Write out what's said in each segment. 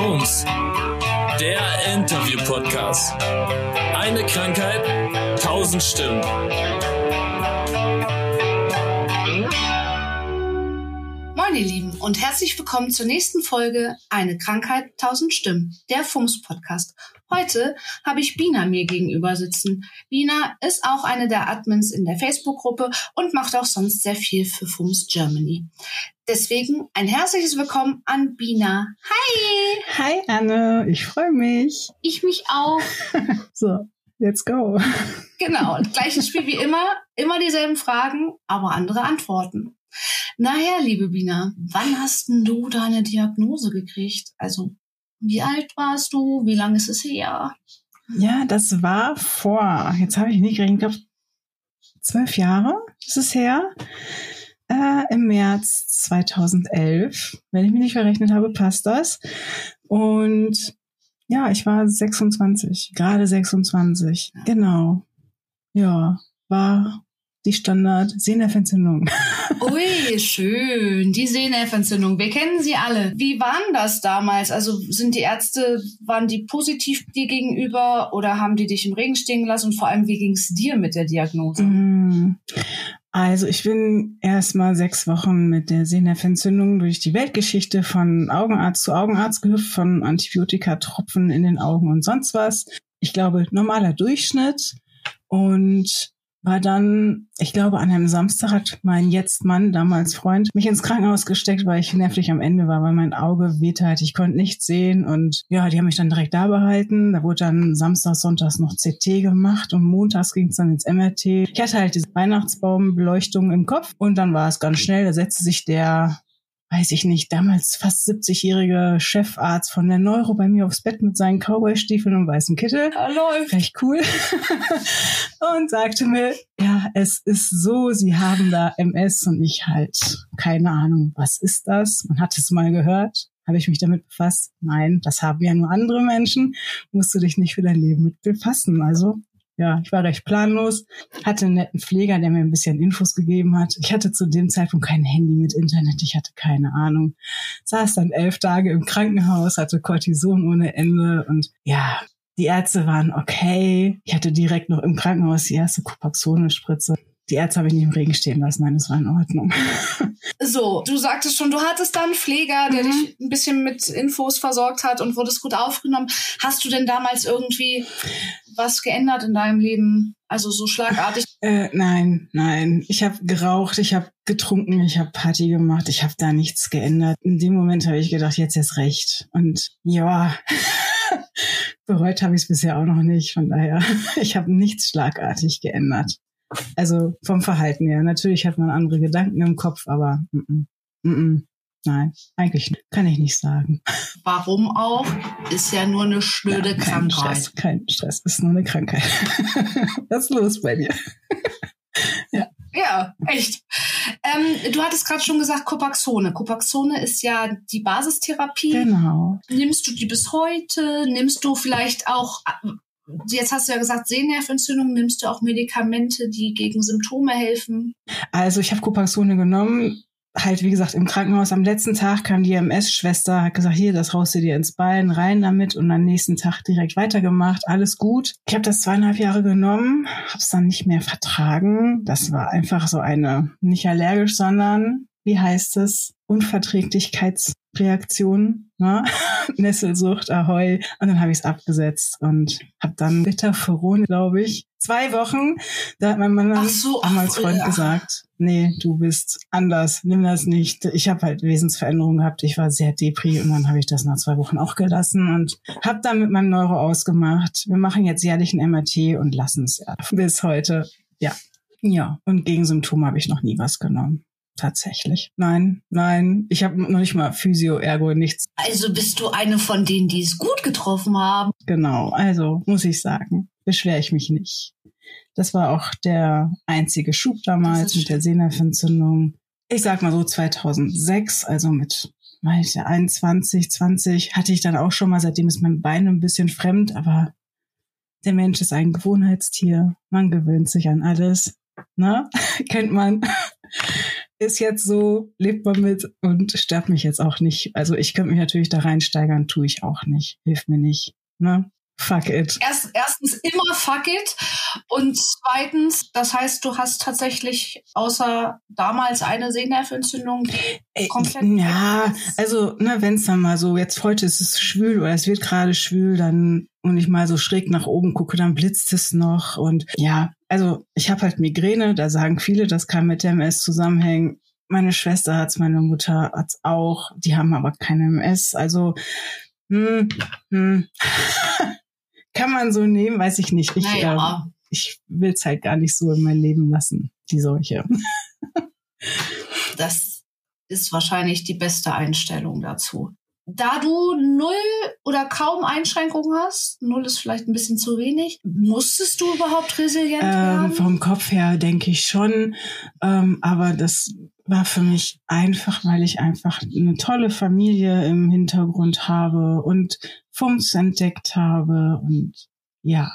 FUMS, der Interview-Podcast. Eine Krankheit, tausend Stimmen. Moin ihr Lieben und herzlich willkommen zur nächsten Folge Eine Krankheit, tausend Stimmen, der FUMS Podcast. Heute habe ich Bina mir gegenüber sitzen. Bina ist auch eine der Admins in der Facebook-Gruppe und macht auch sonst sehr viel für FUMS Germany. Deswegen ein herzliches Willkommen an Bina. Hi! Hi Anne, ich freue mich. Ich mich auch. so, let's go. Genau, gleiches Spiel wie immer, immer dieselben Fragen, aber andere Antworten. Naja, liebe Bina, wann hast denn du deine Diagnose gekriegt? Also, wie alt warst du? Wie lange ist es her? Ja, das war vor, jetzt habe ich nicht gerechnet, ich glaube, zwölf Jahre ist es her. Äh, Im März 2011. Wenn ich mich nicht verrechnet habe, passt das. Und ja, ich war 26, gerade 26. Genau. Ja, war die Standard-Sehnerventzündung. Ui, schön. Die Sehnerventzündung. Wir kennen sie alle. Wie waren das damals? Also sind die Ärzte, waren die positiv dir gegenüber oder haben die dich im Regen stehen gelassen? Und vor allem, wie ging es dir mit der Diagnose? Mm. Also ich bin erstmal sechs Wochen mit der Sehnerventzündung durch die Weltgeschichte von Augenarzt zu Augenarzt gehüpft, von Antibiotikatropfen in den Augen und sonst was. Ich glaube, normaler Durchschnitt. Und war dann, ich glaube, an einem Samstag hat mein Jetzt-Mann, damals Freund, mich ins Krankenhaus gesteckt, weil ich nervlich am Ende war, weil mein Auge wehte halt, ich konnte nichts sehen und ja, die haben mich dann direkt da behalten. Da wurde dann Samstag, Sonntags noch CT gemacht und montags ging es dann ins MRT. Ich hatte halt diese Weihnachtsbaumbeleuchtung im Kopf und dann war es ganz schnell, da setzte sich der weiß ich nicht, damals fast 70-jährige Chefarzt von der Neuro bei mir aufs Bett mit seinen Cowboy-Stiefeln und weißem Kittel. Hallo. Recht cool. und sagte mir, ja, es ist so, Sie haben da MS und ich halt, keine Ahnung, was ist das? Man hat es mal gehört. Habe ich mich damit befasst? Nein, das haben ja nur andere Menschen. Musst du dich nicht für dein Leben mit befassen. Also ja, ich war recht planlos, hatte einen netten Pfleger, der mir ein bisschen Infos gegeben hat. Ich hatte zu dem Zeitpunkt kein Handy mit Internet, ich hatte keine Ahnung. Saß dann elf Tage im Krankenhaus, hatte Cortison ohne Ende und ja, die Ärzte waren okay. Ich hatte direkt noch im Krankenhaus die erste Copaxone-Spritze die Ärzte habe ich nicht im Regen stehen lassen. Nein, das war in Ordnung. So, du sagtest schon, du hattest dann einen Pfleger, der mhm. dich ein bisschen mit Infos versorgt hat und wurdest gut aufgenommen. Hast du denn damals irgendwie was geändert in deinem Leben? Also so schlagartig? Äh, nein, nein. Ich habe geraucht, ich habe getrunken, ich habe Party gemacht, ich habe da nichts geändert. In dem Moment habe ich gedacht, jetzt ist recht. Und ja, bereut habe ich es bisher auch noch nicht. Von daher, ich habe nichts schlagartig geändert. Also vom Verhalten her. Natürlich hat man andere Gedanken im Kopf, aber mm -mm, mm nein, eigentlich kann ich nicht sagen. Warum auch? Ist ja nur eine schnöde ja, kein Krankheit. Stress, kein Stress, ist nur eine Krankheit. Was ist los bei dir? ja. Ja, echt. Ähm, du hattest gerade schon gesagt, Copaxone. Copaxone ist ja die Basistherapie. Genau. Nimmst du die bis heute? Nimmst du vielleicht auch Jetzt hast du ja gesagt, Sehnerventzündung. Nimmst du auch Medikamente, die gegen Symptome helfen? Also ich habe Copaxone genommen. Halt, wie gesagt, im Krankenhaus am letzten Tag kam die MS-Schwester, hat gesagt, hier, das raust du dir ins Bein, rein damit und am nächsten Tag direkt weitergemacht, alles gut. Ich habe das zweieinhalb Jahre genommen, habe es dann nicht mehr vertragen. Das war einfach so eine, nicht allergisch, sondern, wie heißt es, Unverträglichkeits Reaktion, ne? Nesselsucht, Ahoi. Und dann habe ich es abgesetzt und habe dann Bitterferon, glaube ich, zwei Wochen. Da hat mein Mann ach so, damals Freund ja. gesagt, nee, du bist anders, nimm das nicht. Ich habe halt Wesensveränderungen gehabt. Ich war sehr depri und dann habe ich das nach zwei Wochen auch gelassen und habe dann mit meinem Neuro ausgemacht. Wir machen jetzt jährlich ein MRT und lassen es ja bis heute. Ja. Ja, und gegen Symptome habe ich noch nie was genommen tatsächlich. Nein, nein, ich habe noch nicht mal Physio, Ergo, nichts. Also bist du eine von denen, die es gut getroffen haben? Genau, also muss ich sagen, beschwere ich mich nicht. Das war auch der einzige Schub damals mit der Sehnerventzündung. Ich sag mal so 2006, also mit weiß ja, 21, 20 hatte ich dann auch schon mal, seitdem ist mein Bein ein bisschen fremd, aber der Mensch ist ein Gewohnheitstier. Man gewöhnt sich an alles. Ne? Kennt man. Ist jetzt so, lebt man mit und stört mich jetzt auch nicht. Also ich könnte mich natürlich da reinsteigern, tue ich auch nicht. Hilft mir nicht. Ne? Fuck it. Erst, erstens immer fuck it. Und zweitens, das heißt, du hast tatsächlich außer damals eine Sehnerventzündung, die komplett. Ja, also, ne, wenn es dann mal so, jetzt heute ist es schwül oder es wird gerade schwül, dann und ich mal so schräg nach oben gucke, dann blitzt es noch. Und ja, also ich habe halt Migräne, da sagen viele, das kann mit der MS zusammenhängen. Meine Schwester hat's, meine Mutter hat's auch, die haben aber keine MS. Also hm, hm. kann man so nehmen, weiß ich nicht. Ich, Naja. ähm, ich will es halt gar nicht so in mein Leben lassen, die Seuche. Das ist wahrscheinlich die beste Einstellung dazu. Da du null oder kaum Einschränkungen hast, null ist vielleicht ein bisschen zu wenig, musstest du überhaupt resilient Ähm, werden? vom Kopf her denke ich schon, ähm, aber das war für mich einfach, weil ich einfach eine tolle Familie im Hintergrund habe und Fumms entdeckt habe und ja,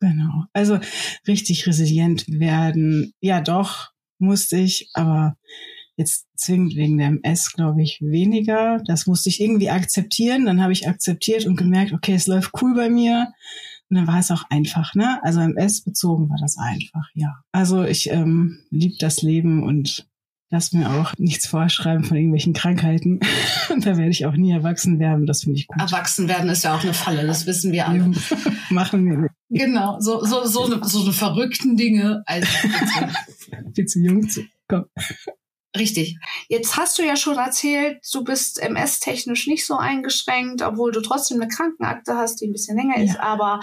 genau. Also richtig resilient werden, ja doch, musste ich, aber jetzt zwingend wegen der MS, glaube ich, weniger. Das musste ich irgendwie akzeptieren. Dann habe ich akzeptiert und gemerkt, okay, es läuft cool bei mir. Und dann war es auch einfach, ne? Also MS bezogen war das einfach, ja. Also ich ähm, liebe das Leben und lass mir auch nichts vorschreiben von irgendwelchen Krankheiten. Und da werde ich auch nie erwachsen werden. Das finde ich gut. Erwachsen werden ist ja auch eine Falle, das wissen wir alle. Machen wir nicht. Genau, so, so, so, eine, so eine verrückten Dinge. Also, Viel zu jung zu kommen. Richtig. Jetzt hast du ja schon erzählt, du bist MS-technisch nicht so eingeschränkt, obwohl du trotzdem eine Krankenakte hast, die ein bisschen länger ist. Ja. Aber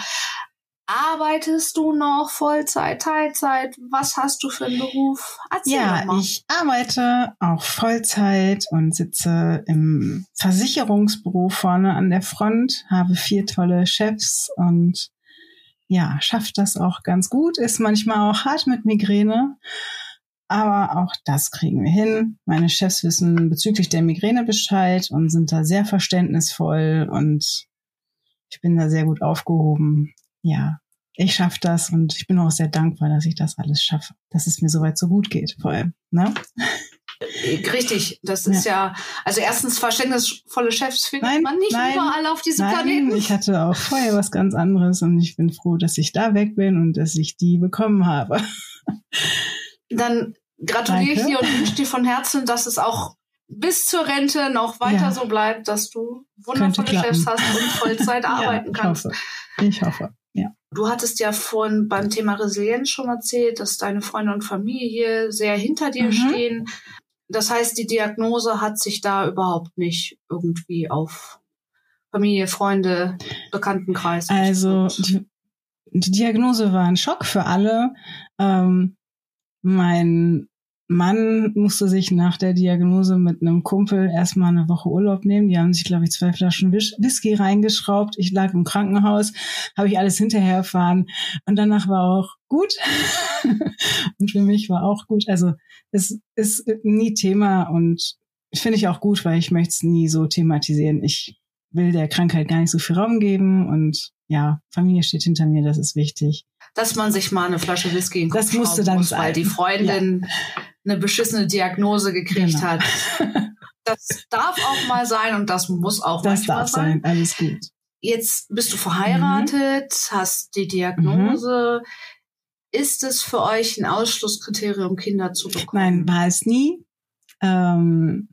arbeitest du noch Vollzeit, Teilzeit? Was hast du für einen Beruf? Erzähl Ja, mal. ich arbeite auch Vollzeit und sitze im Versicherungsbüro vorne an der Front, habe vier tolle Chefs und ja, schafft das auch ganz gut, ist manchmal auch hart mit Migräne, aber auch das kriegen wir hin. Meine Chefs wissen bezüglich der Migräne Bescheid und sind da sehr verständnisvoll und ich bin da sehr gut aufgehoben. Ja, ich schaffe das und ich bin auch sehr dankbar, dass ich das alles schaffe, dass es mir soweit so gut geht, vor allem. Ne? Richtig, das ist ja, also erstens verständnisvolle Chefs findet Nein, man nicht nein, überall auf diesem Nein, Planeten. ich hatte auch vorher was ganz anderes und ich bin froh, dass ich da weg bin und dass ich die bekommen habe. Dann gratuliere ich Danke. dir und wünsche dir von Herzen, dass es auch bis zur Rente noch weiter Ja. so bleibt, dass du wundervolle. Chefs hast und Vollzeit arbeiten ja, ich kannst. Hoffe. Ich hoffe. Ja. Du hattest ja vorhin beim Thema Resilienz schon erzählt, dass deine Freunde und Familie sehr hinter dir Mhm. stehen. Das heißt, die Diagnose hat sich da überhaupt nicht irgendwie auf Familie, Freunde, Bekanntenkreis. Also ausgewirkt. die, die Diagnose war ein Schock für alle. Ähm, mein Mann musste sich nach der Diagnose mit einem Kumpel erstmal eine Woche Urlaub nehmen. Die haben sich, glaube ich, zwei Flaschen Whis- Whisky reingeschraubt. Ich lag im Krankenhaus, habe ich alles hinterher erfahren. Und danach war auch gut. und für mich war auch gut. Also es ist nie Thema und finde ich auch gut, weil ich möchte es nie so thematisieren. Ich will der Krankheit gar nicht so viel Raum geben und ja, Familie steht hinter mir, das ist wichtig. Dass man sich mal eine Flasche Whisky in den Das Kopf musste schrauben dann muss, sein. weil die Freundin eine beschissene Diagnose gekriegt Genau. hat. Das darf auch mal sein und das muss auch Das manchmal darf sein, alles gut. Jetzt bist du verheiratet, hast die Diagnose. Ist es für euch ein Ausschlusskriterium, Kinder zu bekommen? Nein, war es nie. Ähm,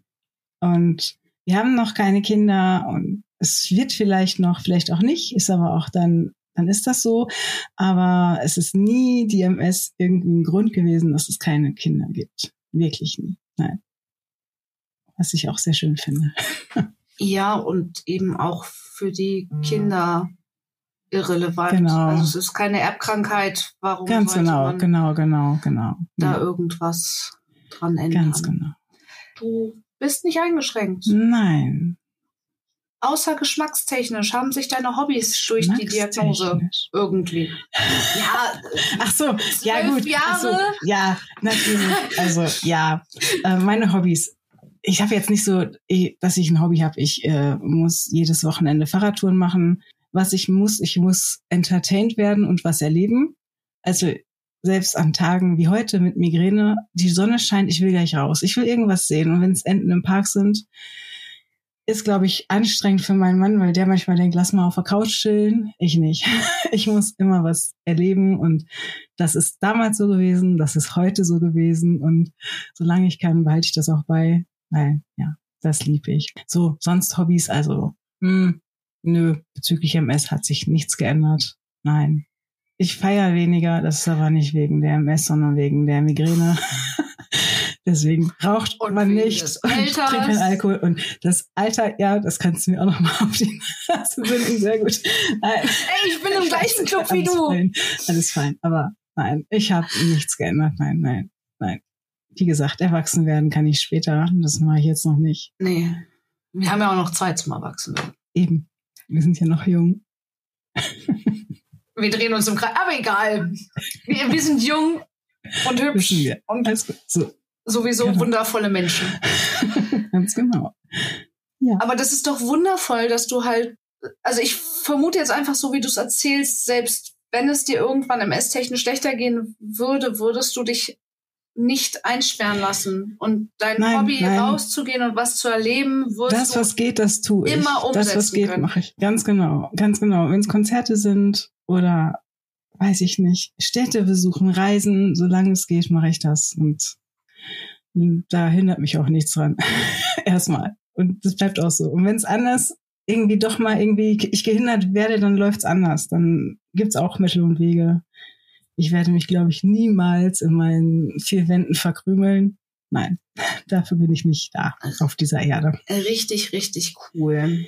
und wir haben noch keine Kinder und es wird vielleicht noch, vielleicht auch nicht, ist aber auch dann, dann ist das so. Aber es ist nie die MS irgendwie ein Grund gewesen, dass es keine Kinder gibt. Wirklich nie. Nein. Was ich auch sehr schön finde. Ja, und eben auch für die Kinder irrelevant. Genau. Also es ist keine Erbkrankheit. Warum Ganz genau, man genau, genau, genau. da irgendwas dran ändern? ganz genau. Du bist nicht eingeschränkt. Nein. Außer geschmackstechnisch haben sich deine Hobbys durch die Diagnose irgendwie. Ja, Ach so, ja gut. Ach so, Jahre? ja, natürlich. Also ja, äh, meine Hobbys. Ich habe jetzt nicht so, dass ich ein Hobby habe. Ich äh, muss jedes Wochenende Fahrradtouren machen. Was ich muss, ich muss entertained werden und was erleben. Also selbst an Tagen wie heute mit Migräne, die Sonne scheint, ich will gleich raus. Ich will irgendwas sehen. Und wenn es Enten im Park sind, ist, glaube ich, anstrengend für meinen Mann, weil der manchmal denkt, lass mal auf der Couch chillen. Ich nicht. Ich muss immer was erleben und das ist damals so gewesen, das ist heute so gewesen und solange ich kann, behalte ich das auch bei, weil, ja, das liebe ich. So, sonst Hobbys, also, hm, nö, bezüglich MS hat sich nichts geändert. Nein. Ich feiere weniger, das ist aber nicht wegen der MS, sondern wegen der Migräne. Deswegen raucht Und man nicht und trinkt keinen. Alkohol. Und das Alter, ja, das kannst du mir auch noch mal auf die Nase binden. Sehr gut. Nein. Ey, ich bin im gleichen Club wie du. Fein. Alles fein. Aber nein, ich habe nichts geändert. Nein, nein, nein. Wie gesagt, erwachsen werden kann ich später. Das mache ich jetzt noch nicht. Nee. Wir haben ja auch noch Zeit zum Erwachsenwerden. Eben. Wir sind ja noch jung. Wir drehen uns im Kreis. Aber egal. Wir, wir sind jung und hübsch und Alles gut. So, sowieso Genau. wundervolle Menschen. ganz genau. Aber das ist doch wundervoll, dass du halt, also ich vermute jetzt einfach so, wie du es erzählst, selbst wenn es dir irgendwann im Esstechnisch schlechter gehen würde, würdest du dich nicht einsperren lassen und dein Nein, Hobby nein. rauszugehen und was zu erleben, würdest Das, du was geht, das tue ich. immer Das, was umsetzen geht, mache ich. Ganz genau. Ganz genau. Wenn es Konzerte sind oder weiß ich nicht, Städte besuchen, Reisen, solange es geht, mache ich das. Und da hindert mich auch nichts dran. Erstmal. Und das bleibt auch so. Und wenn es anders irgendwie doch mal irgendwie ich gehindert werde, dann läuft's anders. Dann gibt's auch Mittel und Wege. Ich werde mich, glaube ich, niemals in meinen vier Wänden verkrümeln. Nein, dafür bin ich nicht da auf dieser Erde. Richtig, richtig cool.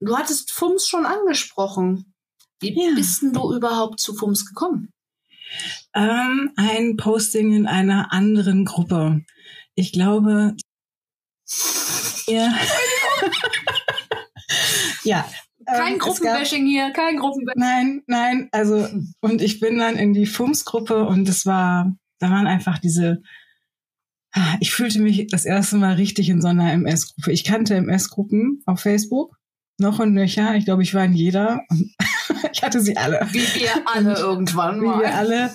Du hattest FUMS schon angesprochen. Wie Ja. bist denn du überhaupt zu FUMS gekommen? Ähm, ein Posting in einer anderen Gruppe. Ich glaube, ja. ja. Kein ähm, es gab- Gruppenbashing hier, kein Gruppenbashing. Nein, nein, also, und ich bin dann in die FUMS-Gruppe und es war, da waren einfach diese, ich fühlte mich das erste Mal richtig in so einer MS-Gruppe. Ich kannte MS-Gruppen auf Facebook, noch und nöcher. Ich glaube, ich war in jeder und ich hatte sie alle. Wie wir alle irgendwann Wie wir mal. alle.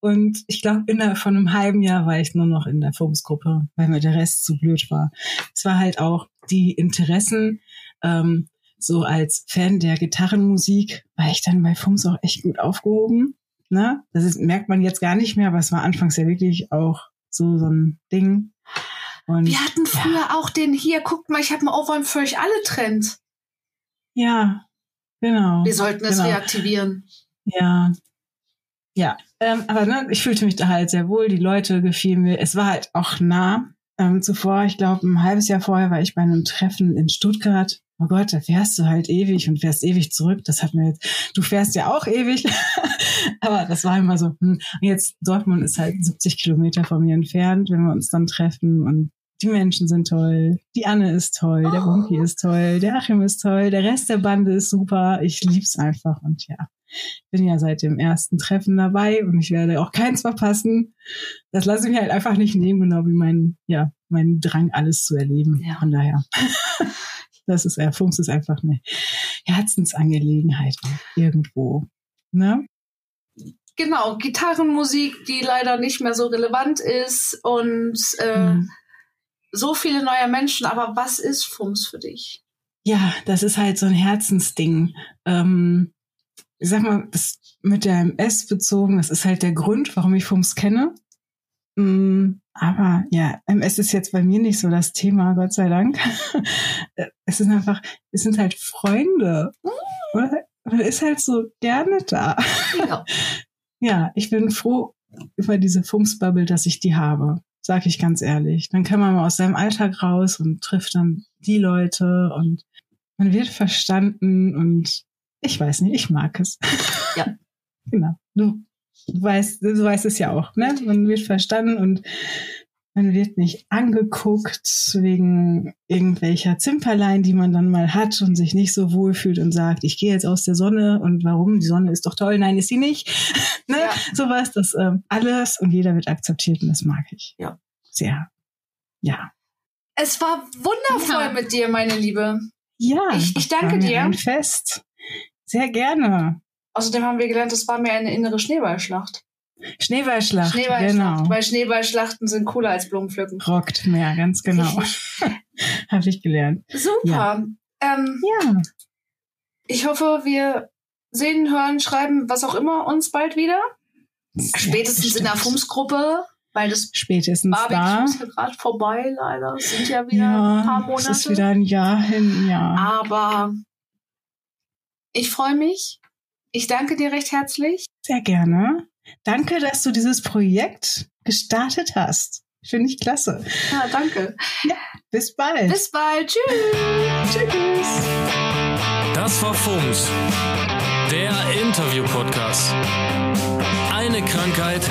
Und ich glaube, innerhalb von einem halben Jahr war ich nur noch in der FUMS-Gruppe, weil mir der Rest zu blöd war. Es war halt auch die Interessen, ähm, so als Fan der Gitarrenmusik, war ich dann bei FUMS auch echt gut aufgehoben. Ne? Das ist, merkt man jetzt gar nicht mehr, aber es war anfangs ja wirklich auch so, so ein Ding. Und Wir hatten früher auch den hier, guckt mal, ich habe einen Ohrwurm für euch alle Trend. ja, genau. Wir sollten es Genau. reaktivieren. Ja. Ja, ähm, aber ne, ich fühlte mich da halt sehr wohl. Die Leute gefielen mir. Es war halt auch nah. Ähm, zuvor, ich glaube, ein halbes Jahr vorher war ich bei einem Treffen in Stuttgart. Oh Gott, da fährst du halt ewig und fährst ewig zurück. Das hat mir jetzt, du fährst ja auch ewig. aber das war immer so, hm. Und jetzt Dortmund ist halt 70 Kilometer von mir entfernt, wenn wir uns dann treffen und die Menschen sind toll, die Anne ist toll, der Oh. Bunky ist toll, der Achim ist toll, der Rest der Bande ist super. Ich lieb's einfach und ja, bin ja seit dem ersten Treffen dabei und ich werde auch keins verpassen. Das lasse ich mir halt einfach nicht nehmen, genau wie mein, ja, mein Drang, alles zu erleben. Ja. Von daher. Das ist, äh, Fums ist einfach eine Herzensangelegenheit irgendwo. Ne? Genau, Gitarrenmusik, die leider nicht mehr so relevant ist und äh, Mhm. So viele neue Menschen. Aber was ist FUMS für dich? Ja, das ist halt so ein Herzensding. Ähm, ich sag mal, das mit der MS bezogen, das ist halt der Grund, warum ich FUMS kenne. Mm, aber ja, MS ist jetzt bei mir nicht so das Thema, Gott sei Dank. es sind einfach, es sind halt Freunde. Man man ist halt so gerne da. Ja. Ja, ich bin froh über diese FUMS-Bubble, dass ich die habe. Sag ich ganz ehrlich. Dann kann man mal aus seinem Alltag raus und trifft dann die Leute und man wird verstanden und ich weiß nicht, ich mag es. Ja. genau. Du, du weißt, du weißt es ja auch, ne? Man wird verstanden und man wird nicht angeguckt wegen irgendwelcher Zimperlein, die man dann mal hat und sich nicht so wohl fühlt und sagt, ich gehe jetzt aus der Sonne und warum? Die Sonne ist doch toll. Nein, ist sie nicht. ne? Ja. Sowas, das ähm, alles und jeder wird akzeptiert und das mag ich. Ja. Sehr. Ja. Es war wundervoll Ja. mit dir, meine Liebe. Ja. Ich- ich danke war mir dir. Ein Fest. Sehr gerne. Außerdem haben wir gelernt, es war mir eine innere Schneeballschlacht. Schneeballschlacht, Schneeballschlacht. genau. Weil Schneeballschlachten sind cooler als Blumenpflücken. Rockt mehr, ganz genau. Habe ich gelernt. Super. Ähm, Ja, ich hoffe, wir sehen, hören, schreiben, was auch immer uns bald wieder. Spätestens in der bestimmt. FUMS-Gruppe, weil das Spätestens da. Barbecue ist ja gerade vorbei, leider. Es sind ja wieder ein paar Ja, Monate. es ist wieder ein Jahr hin, ja. Aber ich freue mich. Ich danke dir recht herzlich. Sehr gerne. Danke, dass du dieses Projekt gestartet hast. Finde ich klasse. Ja, danke. Bis bald. Bis bald. Tschüss. Tschüss. Das war FUMS, der Interview-Podcast. Eine Krankheit,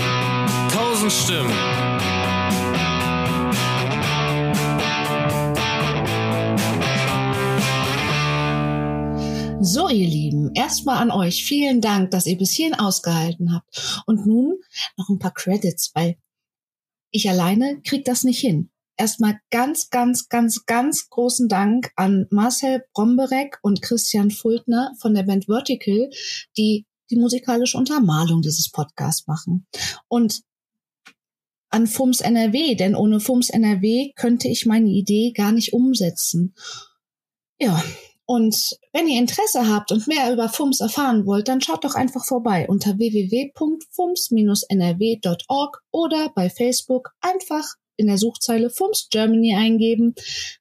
tausend Stimmen. So, ihr Lieben, erstmal an euch vielen Dank, dass ihr bis hierhin ausgehalten habt. Und nun noch ein paar Credits, weil ich alleine krieg das nicht hin. Erstmal ganz, ganz, ganz, ganz großen Dank an Marcel Bromberek und Christian Fultner von der Band Vertical, die die musikalische Untermalung dieses Podcasts machen. Und an FUMS NRW, denn ohne FUMS NRW könnte ich meine Idee gar nicht umsetzen. Ja, und wenn ihr Interesse habt und mehr über FUMS erfahren wollt, dann schaut doch einfach vorbei unter www.fums-nrw.org oder bei Facebook einfach in der Suchzeile FUMS Germany eingeben.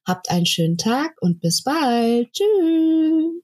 Habt einen schönen Tag und bis bald. Tschüss.